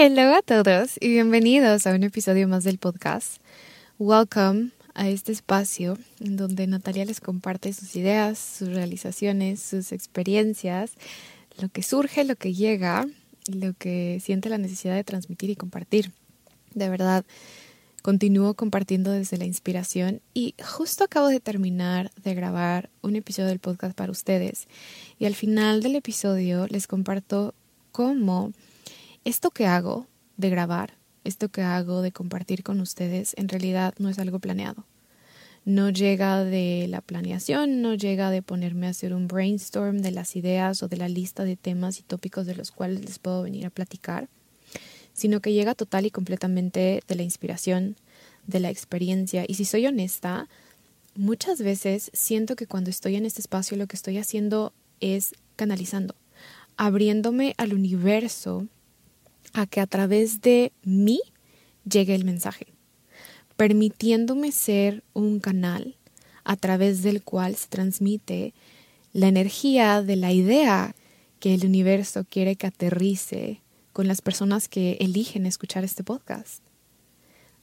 Hello a todos y bienvenidos a un episodio más del podcast. Welcome a este espacio en donde Natalia les comparte sus ideas, sus realizaciones, sus experiencias, lo que surge, lo que llega lo que siente la necesidad de transmitir y compartir. De verdad, continúo compartiendo desde la inspiración y justo acabo de terminar de grabar un episodio del podcast para ustedes y al final del episodio les comparto cómo esto que hago de grabar, esto que hago de compartir con ustedes, en realidad no es algo planeado. No llega de la planeación, no llega de ponerme a hacer un brainstorm de las ideas o de la lista de temas y tópicos de los cuales les puedo venir a platicar, sino que llega total y completamente de la inspiración, de la experiencia. Y si soy honesta, muchas veces siento que cuando estoy en este espacio lo que estoy haciendo es canalizando, abriéndome al universo a que a través de mí llegue el mensaje, permitiéndome ser un canal a través del cual se transmite la energía de la idea que el universo quiere que aterrice con las personas que eligen escuchar este podcast.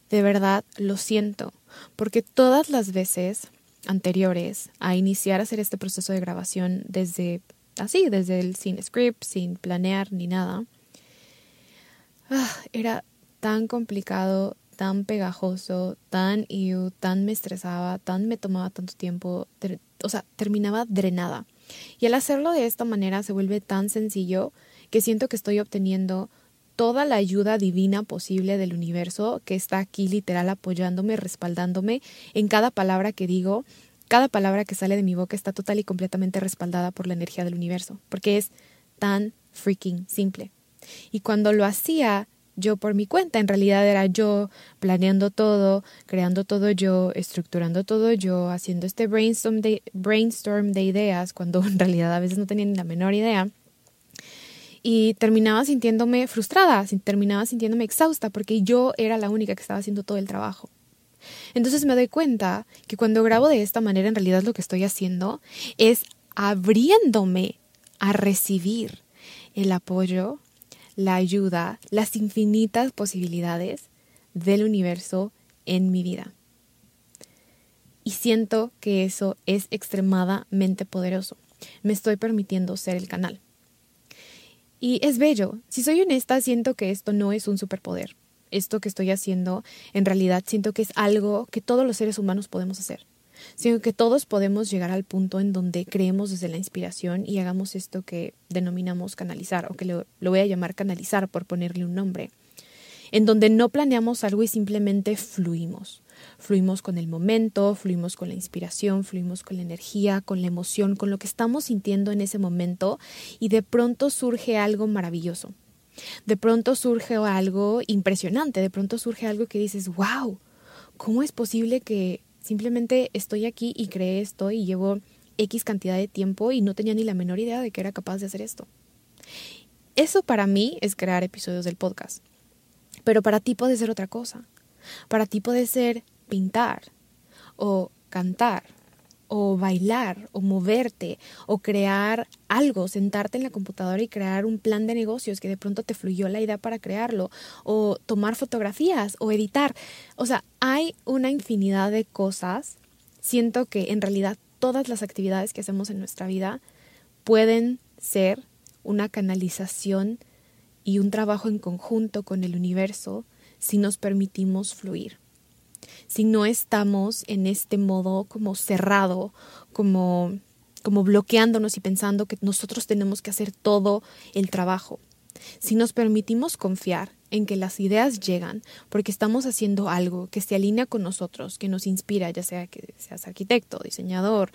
De verdad lo siento, porque todas las veces anteriores a iniciar a hacer este proceso de grabación desde así, desde el sin script, sin planear ni nada, era tan complicado, tan pegajoso, tan iu, tan me estresaba, tan me tomaba tanto tiempo, o sea, terminaba drenada. Y al hacerlo de esta manera se vuelve tan sencillo que siento que estoy obteniendo toda la ayuda divina posible del universo que está aquí literal apoyándome, respaldándome en cada palabra que digo. Cada palabra que sale de mi boca está total y completamente respaldada por la energía del universo, porque es tan freaking simple. Y cuando lo hacía yo por mi cuenta, en realidad era yo planeando todo, creando todo yo, estructurando todo yo, haciendo este brainstorm de, ideas, cuando en realidad a veces no tenía ni la menor idea. Y terminaba sintiéndome frustrada, terminaba sintiéndome exhausta, porque yo era la única que estaba haciendo todo el trabajo. Entonces me doy cuenta que cuando grabo de esta manera, en realidad lo que estoy haciendo es abriéndome a recibir el apoyo, la ayuda, las infinitas posibilidades del universo en mi vida. Y siento que eso es extremadamente poderoso. Me estoy permitiendo ser el canal. Y es bello. Si soy honesta, siento que esto no es un superpoder. Esto que estoy haciendo, en realidad siento que es algo que todos los seres humanos podemos hacer sino que todos podemos llegar al punto en donde creemos desde la inspiración y hagamos esto que denominamos canalizar, o que lo, voy a llamar canalizar por ponerle un nombre, en donde no planeamos algo y simplemente fluimos. Fluimos con el momento, fluimos con la inspiración, fluimos con la energía, con la emoción, con lo que estamos sintiendo en ese momento y de pronto surge algo maravilloso. De pronto surge algo impresionante, de pronto surge algo que dices, wow, ¿cómo es posible que Simplemente estoy aquí y creé esto y llevo X cantidad de tiempo y no tenía ni la menor idea de que era capaz de hacer esto. Eso para mí es crear episodios del podcast. Pero para ti puede ser otra cosa. Para ti puede ser pintar o cantar o bailar o moverte o crear algo, sentarte en la computadora y crear un plan de negocios que de pronto te fluyó la idea para crearlo o tomar fotografías o editar. O sea, hay una infinidad de cosas. Siento que en realidad todas las actividades que hacemos en nuestra vida pueden ser una canalización y un trabajo en conjunto con el universo si nos permitimos fluir. Si no estamos en este modo como cerrado, como, como bloqueándonos y pensando que nosotros tenemos que hacer todo el trabajo. Si nos permitimos confiar en que las ideas llegan porque estamos haciendo algo que se alinea con nosotros, que nos inspira, ya sea que seas arquitecto, diseñador,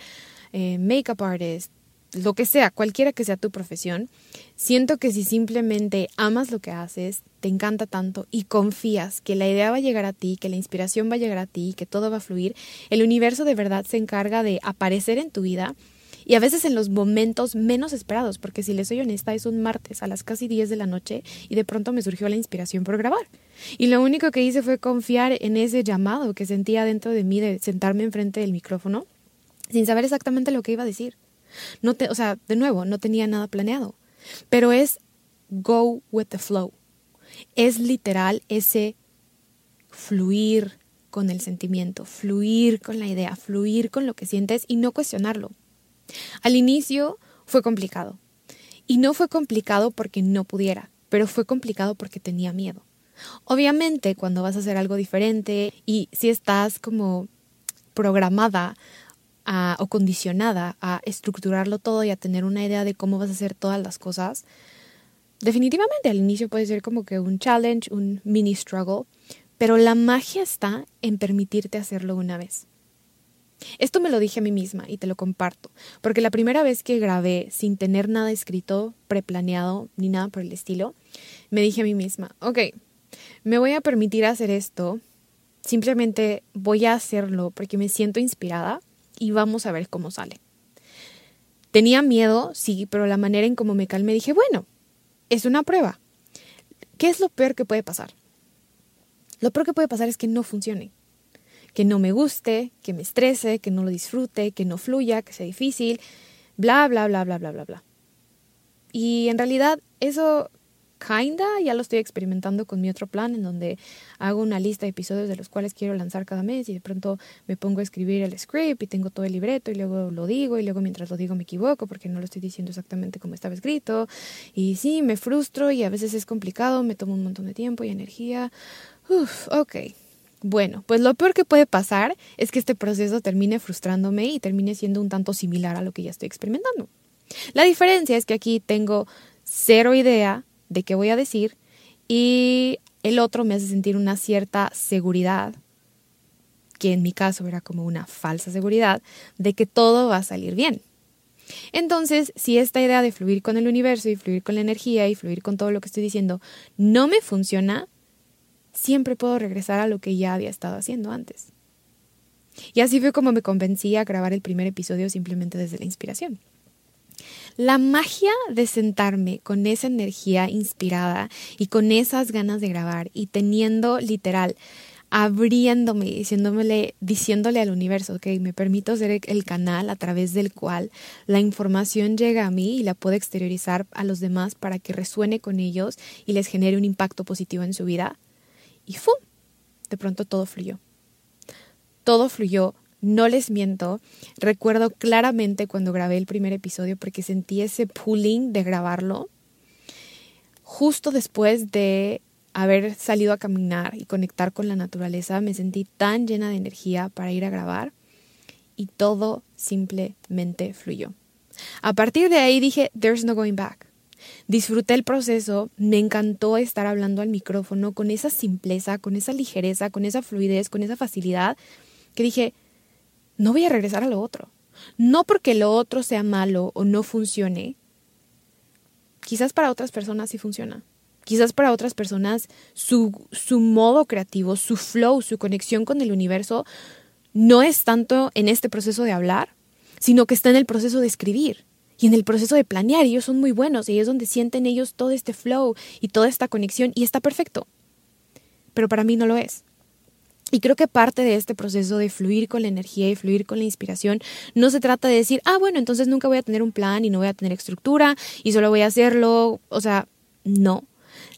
eh, makeup artist, lo que sea, cualquiera que sea tu profesión, siento que si simplemente amas lo que haces, te encanta tanto y confías que la idea va a llegar a ti, que la inspiración va a llegar a ti, que todo va a fluir, el universo de verdad se encarga de aparecer en tu vida y a veces en los momentos menos esperados, porque si les soy honesta, es un martes a las casi 10 de la noche y de pronto me surgió la inspiración por grabar. Y lo único que hice fue confiar en ese llamado que sentía dentro de mí de sentarme enfrente del micrófono sin saber exactamente lo que iba a decir. No te, o sea, de nuevo, no tenía nada planeado, pero es go with the flow. Es literal ese fluir con el sentimiento, fluir con la idea, fluir con lo que sientes y no cuestionarlo. Al inicio fue complicado. Y no fue complicado porque no pudiera, pero fue complicado porque tenía miedo. Obviamente, cuando vas a hacer algo diferente y si estás como programada o condicionada a estructurarlo todo y a tener una idea de cómo vas a hacer todas las cosas, definitivamente al inicio puede ser como que un challenge, un mini struggle, pero la magia está en permitirte hacerlo una vez. Esto me lo dije a mí misma y te lo comparto, porque la primera vez que grabé sin tener nada escrito, preplaneado, ni nada por el estilo, me dije a mí misma, ok, me voy a permitir hacer esto, simplemente voy a hacerlo porque me siento inspirada y vamos a ver cómo sale. Tenía miedo, sí, pero la manera en cómo me calmé dije, bueno, es una prueba. ¿Qué es lo peor que puede pasar? Lo peor que puede pasar es que no funcione. Que no me guste, que me estrese, que no lo disfrute, que no fluya, que sea difícil, bla, bla, bla, bla, bla, bla, bla. Y en realidad eso kinda, ya lo estoy experimentando con mi otro plan en donde hago una lista de episodios de los cuales quiero lanzar cada mes y de pronto me pongo a escribir el script y tengo todo el libreto y luego lo digo y luego mientras lo digo me equivoco porque no lo estoy diciendo exactamente como estaba escrito y sí, me frustro y a veces es complicado, me tomo un montón de tiempo y energía. Uf, ok. Bueno, pues lo peor que puede pasar es que este proceso termine frustrándome y termine siendo un tanto similar a lo que ya estoy experimentando. La diferencia es que aquí tengo cero idea de qué voy a decir y el otro me hace sentir una cierta seguridad, que en mi caso era como una falsa seguridad, de que todo va a salir bien. Entonces, si esta idea de fluir con el universo y fluir con la energía y fluir con todo lo que estoy diciendo no me funciona, siempre puedo regresar a lo que ya había estado haciendo antes. Y así fue como me convencí a grabar el primer episodio simplemente desde la inspiración. La magia de sentarme con esa energía inspirada y con esas ganas de grabar y teniendo literal abriéndome, diciéndole, diciéndole al universo, que me permito ser el canal a través del cual la información llega a mí y la puedo exteriorizar a los demás para que resuene con ellos y les genere un impacto positivo en su vida. Y ¡fum! De pronto todo fluyó. Todo fluyó no les miento, recuerdo claramente cuando grabé el primer episodio porque sentí ese pulling de grabarlo justo después de haber salido a caminar y conectar con la naturaleza, me sentí tan llena de energía para ir a grabar y todo simplemente fluyó. A partir de ahí dije, there's no going back. Disfruté el proceso, me encantó estar hablando al micrófono con esa simpleza, con esa ligereza, con esa fluidez, con esa facilidad, que dije, no voy a regresar a lo otro. No porque lo otro sea malo o no funcione. Quizás para otras personas sí funciona. Quizás para otras personas su, su modo creativo, su flow, su conexión con el universo no es tanto en este proceso de hablar, sino que está en el proceso de escribir y en el proceso de planear. Ellos son muy buenos y es donde sienten ellos todo este flow y toda esta conexión y está perfecto. Pero para mí no lo es. Y creo que parte de este proceso de fluir con la energía y fluir con la inspiración no se trata de decir, ah, bueno, entonces nunca voy a tener un plan y no voy a tener estructura y solo voy a hacerlo. O sea, no.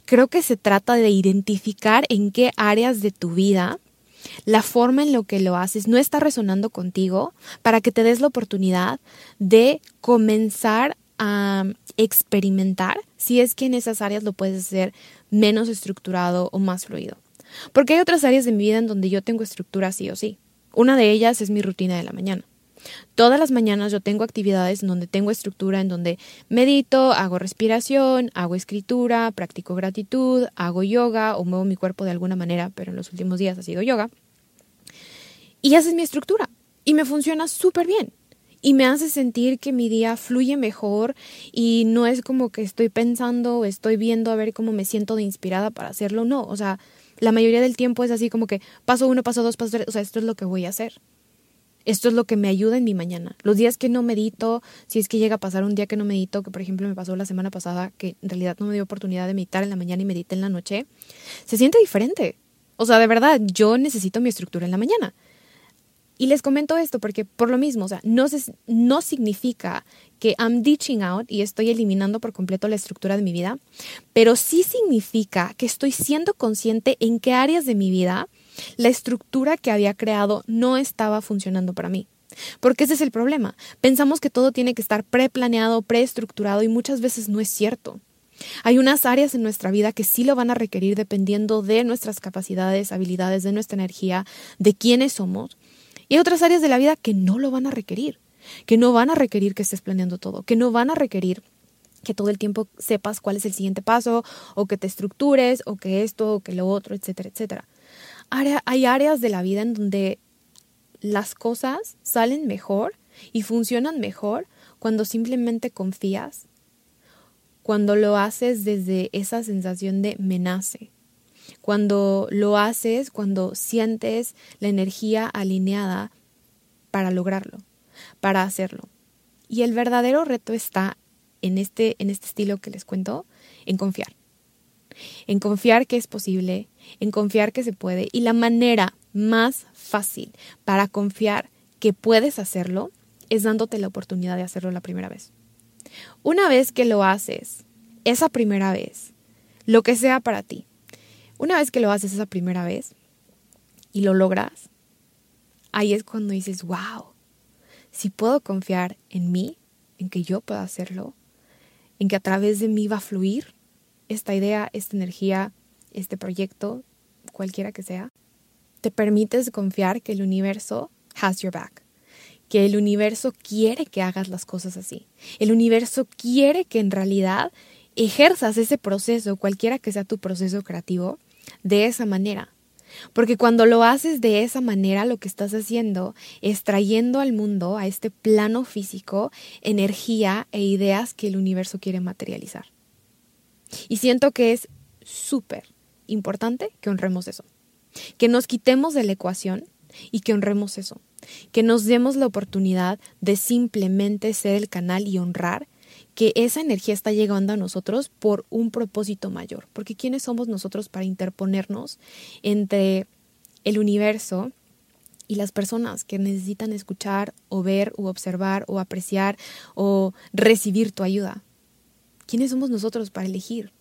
Creo que se trata de identificar en qué áreas de tu vida la forma en lo que lo haces no está resonando contigo para que te des la oportunidad de comenzar a experimentar si es que en esas áreas lo puedes hacer menos estructurado o más fluido. Porque hay otras áreas de mi vida en donde yo tengo estructura sí o sí. Una de ellas es mi rutina de la mañana. Todas las mañanas yo tengo actividades en donde tengo estructura, en donde medito, hago respiración, hago escritura, practico gratitud, hago yoga o muevo mi cuerpo de alguna manera, pero en los últimos días ha sido yoga. Y esa es mi estructura y me funciona súper bien. Y me hace sentir que mi día fluye mejor y no es como que estoy pensando, estoy viendo a ver cómo me siento de inspirada para hacerlo. No, o sea, la mayoría del tiempo es así como que paso uno, paso dos, paso tres. O sea, esto es lo que voy a hacer. Esto es lo que me ayuda en mi mañana. Los días que no medito, si es que llega a pasar un día que no medito, que por ejemplo me pasó la semana pasada, que en realidad no me dio oportunidad de meditar en la mañana y medité en la noche, se siente diferente. O sea, de verdad, yo necesito mi estructura en la mañana. Y les comento esto porque por lo mismo, o sea, no, no significa que I'm ditching out y estoy eliminando por completo la estructura de mi vida, pero sí significa que estoy siendo consciente en qué áreas de mi vida la estructura que había creado no estaba funcionando para mí. Porque ese es el problema. Pensamos que todo tiene que estar preplaneado, preestructurado y muchas veces no es cierto. Hay unas áreas en nuestra vida que sí lo van a requerir dependiendo de nuestras capacidades, habilidades, de nuestra energía, de quiénes somos. Y hay otras áreas de la vida que no lo van a requerir, que no van a requerir que estés planeando todo, que no van a requerir que todo el tiempo sepas cuál es el siguiente paso, o que te estructures, o que esto, o que lo otro, etcétera, etcétera. Hay áreas de la vida en donde las cosas salen mejor y funcionan mejor cuando simplemente confías, cuando lo haces desde esa sensación de me nace, cuando lo haces, cuando sientes la energía alineada para lograrlo, para hacerlo. Y el verdadero reto está en este, en este estilo que les cuento, en confiar en confiar que es posible, en confiar que se puede. Y la manera más fácil para confiar que puedes hacerlo es dándote la oportunidad de hacerlo la primera vez. Una vez que lo haces, esa primera vez, lo que sea para ti, una vez que lo haces esa primera vez y lo logras, ahí es cuando dices, wow, si puedo confiar en mí, en que yo pueda hacerlo, en que a través de mí va a fluir, esta idea, esta energía, este proyecto, cualquiera que sea, te permites confiar que el universo has your back, que el universo quiere que hagas las cosas así. El universo quiere que en realidad ejerzas ese proceso, cualquiera que sea tu proceso creativo, de esa manera. Porque cuando lo haces de esa manera, lo que estás haciendo es trayendo al mundo, a este plano físico, energía e ideas que el universo quiere materializar. Y siento que es súper importante que honremos eso, que nos quitemos de la ecuación y que honremos eso, que nos demos la oportunidad de simplemente ser el canal y honrar que esa energía está llegando a nosotros por un propósito mayor, porque ¿quiénes somos nosotros para interponernos entre el universo y las personas que necesitan escuchar o ver o observar o apreciar o recibir tu ayuda? ¿Quiénes somos nosotros para elegir?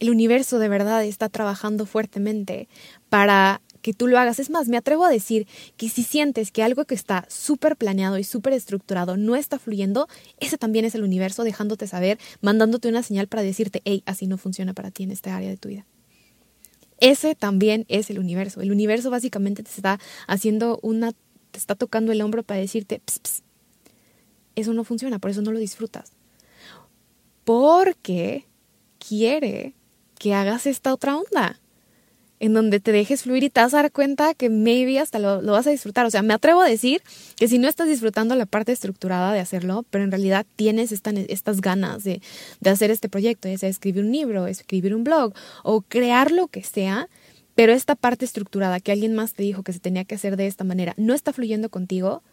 El universo de verdad está trabajando fuertemente para que tú lo hagas. Es más, me atrevo a decir que si sientes que algo que está súper planeado y súper estructurado no está fluyendo, ese también es el universo dejándote saber, mandándote una señal para decirte, hey, así no funciona para ti en esta área de tu vida. Ese también es el universo. El universo básicamente te está haciendo una, te está tocando el hombro para decirte, ps, eso no funciona, por eso no lo disfrutas porque quiere que hagas esta otra onda, en donde te dejes fluir y te vas a dar cuenta que maybe hasta lo, vas a disfrutar. O sea, me atrevo a decir que si no estás disfrutando la parte estructurada de hacerlo, pero en realidad tienes estas ganas de, de hacer este proyecto, ya sea escribir un libro, escribir un blog o crear lo que sea, pero esta parte estructurada que alguien más te dijo que se tenía que hacer de esta manera no está fluyendo contigo,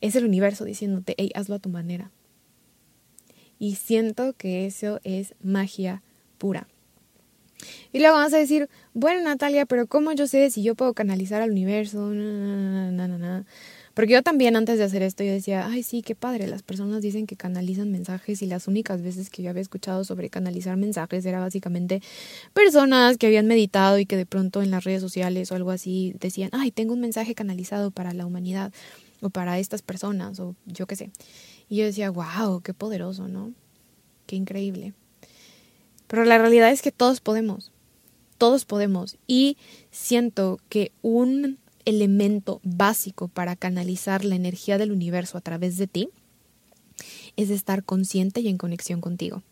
es el universo diciéndote, hey, hazlo a tu manera. Y siento que eso es magia pura. Y luego vas a decir, bueno Natalia, pero ¿cómo yo sé si yo puedo canalizar al universo? Porque yo también antes de hacer esto yo decía, ay sí, qué padre, las personas dicen que canalizan mensajes y las únicas veces que yo había escuchado sobre canalizar mensajes era básicamente personas que habían meditado y que de pronto en las redes sociales o algo así decían, ay, tengo un mensaje canalizado para la humanidad o para estas personas o yo qué sé. Y yo decía, wow, qué poderoso, ¿no? Qué increíble. Pero la realidad es que todos podemos, todos podemos. Y siento que un elemento básico para canalizar la energía del universo a través de ti es estar consciente y en conexión contigo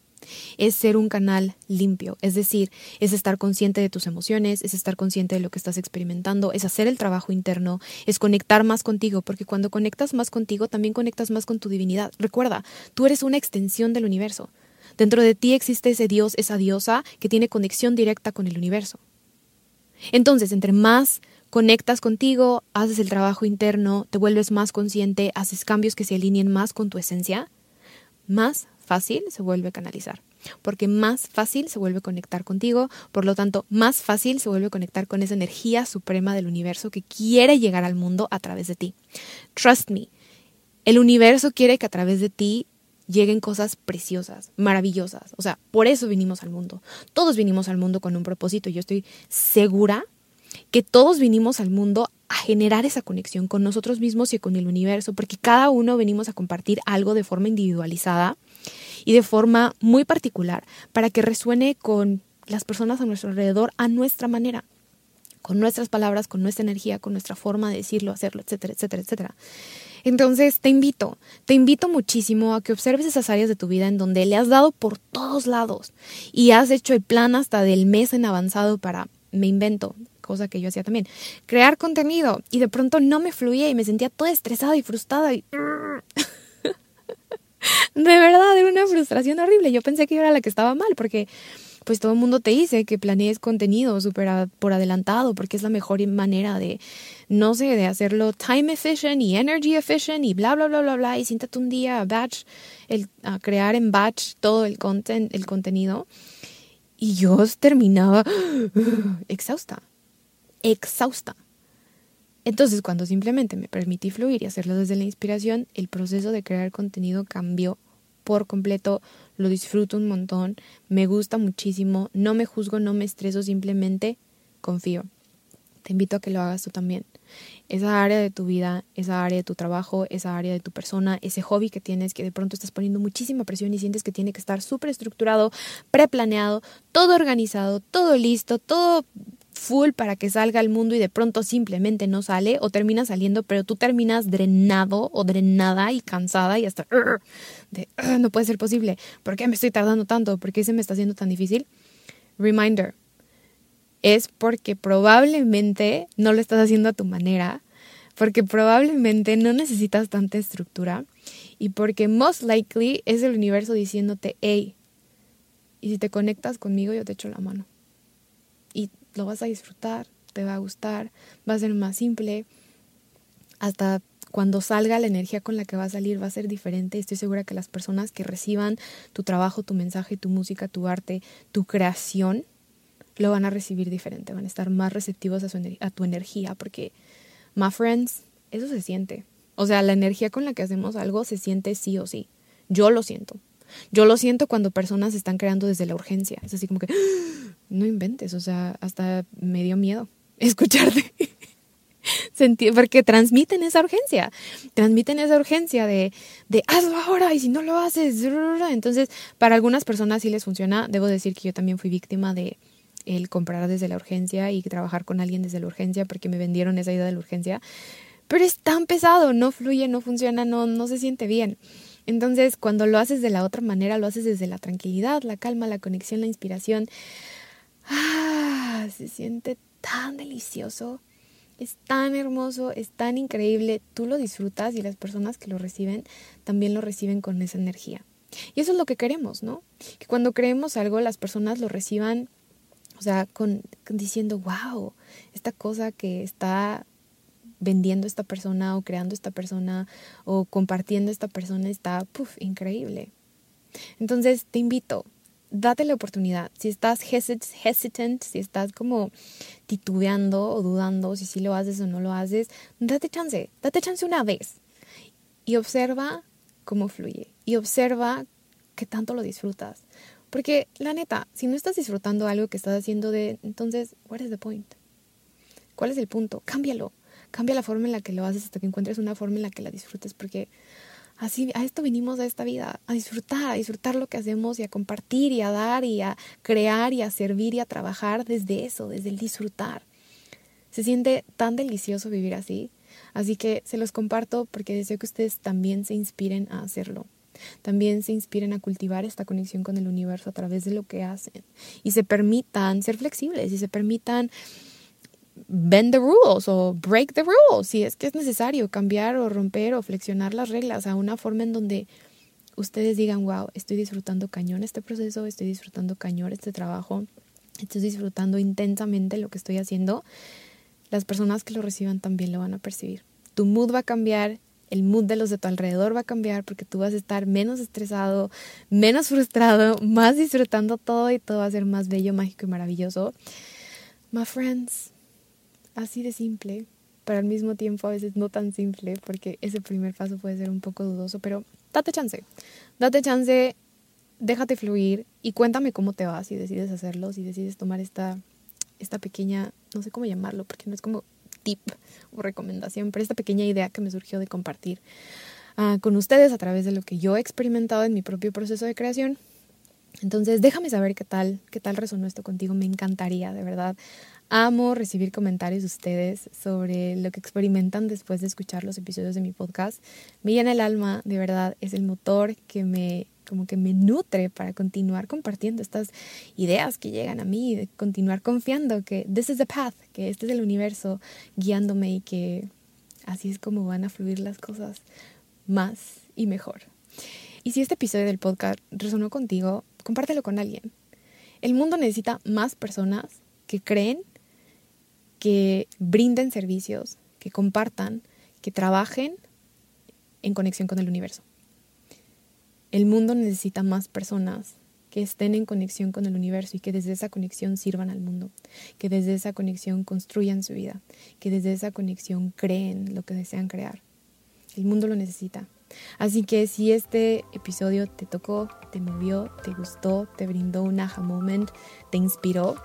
es ser un canal limpio, es decir, es estar consciente de tus emociones, es estar consciente de lo que estás experimentando, es hacer el trabajo interno, es conectar más contigo, porque cuando conectas más contigo también conectas más con tu divinidad. Recuerda, tú eres una extensión del universo. Dentro de ti existe ese Dios, esa diosa que tiene conexión directa con el universo. Entonces, entre más conectas contigo, haces el trabajo interno, te vuelves más consciente, haces cambios que se alineen más con tu esencia, más fácil se vuelve canalizar, porque más fácil se vuelve conectar contigo, por lo tanto, más fácil se vuelve conectar con esa energía suprema del universo que quiere llegar al mundo a través de ti. Trust me, el universo quiere que a través de ti lleguen cosas preciosas, maravillosas. O sea, por eso vinimos al mundo. Todos vinimos al mundo con un propósito yo estoy segura que todos vinimos al mundo a generar esa conexión con nosotros mismos y con el universo, porque cada uno venimos a compartir algo de forma individualizada y de forma muy particular para que resuene con las personas a nuestro alrededor a nuestra manera, con nuestras palabras, con nuestra energía, con nuestra forma de decirlo, hacerlo, etcétera, etcétera, etcétera. Entonces, te invito, te invito muchísimo a que observes esas áreas de tu vida en donde le has dado por todos lados y has hecho el plan hasta del mes en avanzado para, me invento, cosa que yo hacía también, crear contenido y de pronto no me fluía y me sentía toda estresada y frustrada y... de verdad, era una frustración horrible. Yo pensé que yo era la que estaba mal porque pues todo el mundo te dice que planees contenido súper por adelantado porque es la mejor manera de, no sé, de hacerlo time efficient y energy efficient y bla, bla, bla, bla, bla. Y siéntate un día a batch, el, a crear en batch todo el, content, el contenido. Y yo terminaba exhausta, exhausta. Entonces, cuando simplemente me permití fluir y hacerlo desde la inspiración, el proceso de crear contenido cambió por completo, lo disfruto un montón, me gusta muchísimo, no me juzgo, no me estreso, simplemente confío. Te invito a que lo hagas tú también. Esa área de tu vida, esa área de tu trabajo, esa área de tu persona, ese hobby que tienes que de pronto estás poniendo muchísima presión y sientes que tiene que estar súper estructurado, preplaneado, todo organizado, todo listo, todo full para que salga al mundo y de pronto simplemente no sale o termina saliendo, pero tú terminas drenado o drenada y cansada y hasta de no puede ser posible. ¿Por qué me estoy tardando tanto? ¿Por qué se me está haciendo tan difícil? Reminder. Es porque probablemente no lo estás haciendo a tu manera, porque probablemente no necesitas tanta estructura y porque most likely es el universo diciéndote, hey, y si te conectas conmigo yo te echo la mano lo vas a disfrutar, te va a gustar, va a ser más simple. Hasta cuando salga la energía con la que va a salir va a ser diferente. Estoy segura que las personas que reciban tu trabajo, tu mensaje, tu música, tu arte, tu creación, lo van a recibir diferente, van a estar más receptivos a, a tu energía, porque, my friends, eso se siente. O sea, la energía con la que hacemos algo se siente sí o sí. Yo lo siento. Yo lo siento cuando personas están creando desde la urgencia. Es así como que, no inventes, o sea, hasta me dio miedo escucharte. porque transmiten esa urgencia, transmiten esa urgencia de, de hazlo ahora y si no lo haces, entonces para algunas personas sí les funciona, debo decir que yo también fui víctima de el comprar desde la urgencia y trabajar con alguien desde la urgencia porque me vendieron esa idea de la urgencia, pero es tan pesado, no fluye, no funciona, no, no se siente bien. Entonces, cuando lo haces de la otra manera, lo haces desde la tranquilidad, la calma, la conexión, la inspiración, ah, se siente tan delicioso, es tan hermoso, es tan increíble, tú lo disfrutas y las personas que lo reciben también lo reciben con esa energía. Y eso es lo que queremos, ¿no? Que cuando creemos algo las personas lo reciban, o sea, con, diciendo, wow, esta cosa que está vendiendo esta persona o creando esta persona o compartiendo esta persona está puff, increíble. Entonces te invito, date la oportunidad. Si estás hesitant, si estás como titubeando o dudando si sí lo haces o no lo haces, date chance, date chance una vez y observa cómo fluye y observa qué tanto lo disfrutas. Porque la neta, si no estás disfrutando algo que estás haciendo de, entonces, what is the point? ¿Cuál es el punto? Cámbialo Cambia la forma en la que lo haces hasta que encuentres una forma en la que la disfrutes, porque así a esto vinimos a esta vida, a disfrutar, a disfrutar lo que hacemos y a compartir y a dar y a crear y a servir y a trabajar desde eso, desde el disfrutar. Se siente tan delicioso vivir así, así que se los comparto porque deseo que ustedes también se inspiren a hacerlo. También se inspiren a cultivar esta conexión con el universo a través de lo que hacen y se permitan ser flexibles y se permitan bend the rules o break the rules si es que es necesario cambiar o romper o flexionar las reglas a una forma en donde ustedes digan, wow, estoy disfrutando cañón este proceso, estoy disfrutando cañón este trabajo, estoy disfrutando intensamente lo que estoy haciendo, las personas que lo reciban también lo van a percibir. Tu mood va a cambiar, el mood de los de tu alrededor va a cambiar porque tú vas a estar menos estresado, menos frustrado, más disfrutando todo y todo va a ser más bello, mágico y maravilloso. My friends, así de simple, pero al mismo tiempo a veces no tan simple porque ese primer paso puede ser un poco dudoso, pero date chance, date chance, déjate fluir y cuéntame cómo te va si decides hacerlo, si decides tomar esta, esta pequeña, no sé cómo llamarlo, porque no es como tip o recomendación, pero esta pequeña idea que me surgió de compartir uh, con ustedes a través de lo que yo he experimentado en mi propio proceso de creación. Entonces, déjame saber qué tal, qué tal resonó esto contigo. Me encantaría, de verdad. Amo recibir comentarios de ustedes sobre lo que experimentan después de escuchar los episodios de mi podcast. Me llena el alma, de verdad, es el motor que me como que me nutre para continuar compartiendo estas ideas que llegan a mí, de continuar confiando que this is the path, que este es el universo guiándome y que así es como van a fluir las cosas más y mejor. Y si este episodio del podcast resonó contigo, compártelo con alguien. El mundo necesita más personas que creen, que brinden servicios, que compartan, que trabajen en conexión con el universo. El mundo necesita más personas que estén en conexión con el universo y que desde esa conexión sirvan al mundo, que desde esa conexión construyan su vida, que desde esa conexión creen lo que desean crear. El mundo lo necesita. Así que si este episodio te tocó, te movió, te gustó, te brindó un aha moment, te inspiró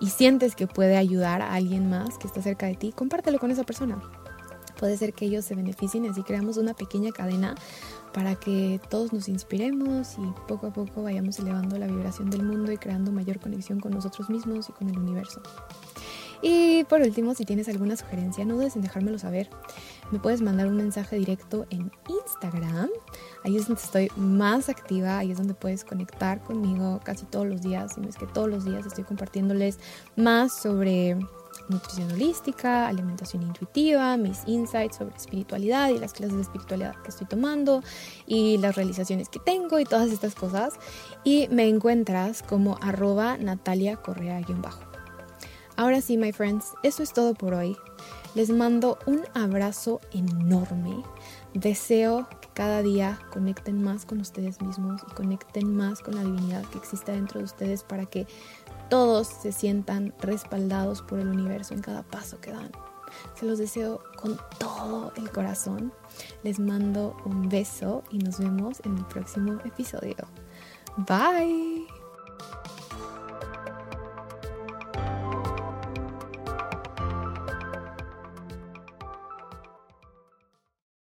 y sientes que puede ayudar a alguien más que está cerca de ti, compártelo con esa persona. Puede ser que ellos se beneficien y así creamos una pequeña cadena para que todos nos inspiremos y poco a poco vayamos elevando la vibración del mundo y creando mayor conexión con nosotros mismos y con el universo. Y por último, si tienes alguna sugerencia, no dudes en dejármelo saber. Me puedes mandar un mensaje directo en Instagram. Ahí es donde estoy más activa, ahí es donde puedes conectar conmigo casi todos los días. Y es que todos los días estoy compartiéndoles más sobre nutrición holística, alimentación intuitiva, mis insights sobre espiritualidad y las clases de espiritualidad que estoy tomando y las realizaciones que tengo y todas estas cosas. Y me encuentras como arroba Natalia Correa-bajo. Ahora sí, my friends, eso es todo por hoy. Les mando un abrazo enorme. Deseo que cada día conecten más con ustedes mismos y conecten más con la divinidad que existe dentro de ustedes para que todos se sientan respaldados por el universo en cada paso que dan. Se los deseo con todo el corazón. Les mando un beso y nos vemos en el próximo episodio. Bye.